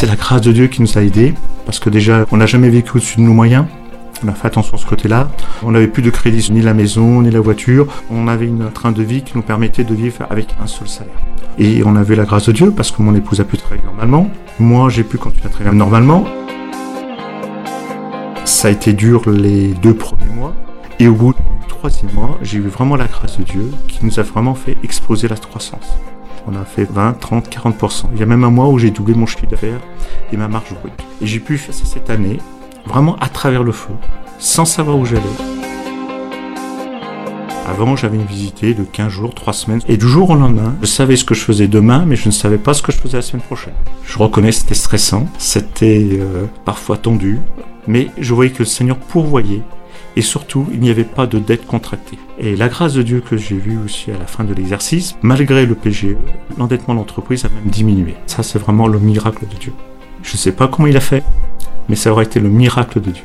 C'est la grâce de Dieu qui nous a aidés, parce que déjà, on n'a jamais vécu au-dessus de nos moyens. On a fait attention à ce côté-là. On n'avait plus de crédit, ni la maison, ni la voiture. On avait un train de vie qui nous permettait de vivre avec un seul salaire. Et on avait la grâce de Dieu parce que mon épouse a pu travailler normalement. Moi, j'ai pu continuer à travailler normalement. Ça a été dur les deux premiers mois. Et au bout du troisième mois, j'ai eu vraiment la grâce de Dieu qui nous a vraiment fait exploser la croissance. On a fait 20, 30, 40%. Il y a même un mois où j'ai doublé mon chiffre d'affaires et ma marge brute. Et j'ai pu faire ça cette année, vraiment à travers le feu, sans savoir où j'allais. Avant, j'avais une visite de 15 jours, 3 semaines. Et du jour au lendemain, je savais ce que je faisais demain, mais je ne savais pas ce que je faisais la semaine prochaine. Je reconnais, c'était stressant, c'était euh, parfois tendu, mais je voyais que le Seigneur pourvoyait. Et surtout, il n'y avait pas de dette contractée. Et la grâce de Dieu que j'ai vue aussi à la fin de l'exercice, malgré le PGE, l'endettement de l'entreprise a même diminué. Ça, c'est vraiment le miracle de Dieu. Je ne sais pas comment il a fait, mais ça aurait été le miracle de Dieu.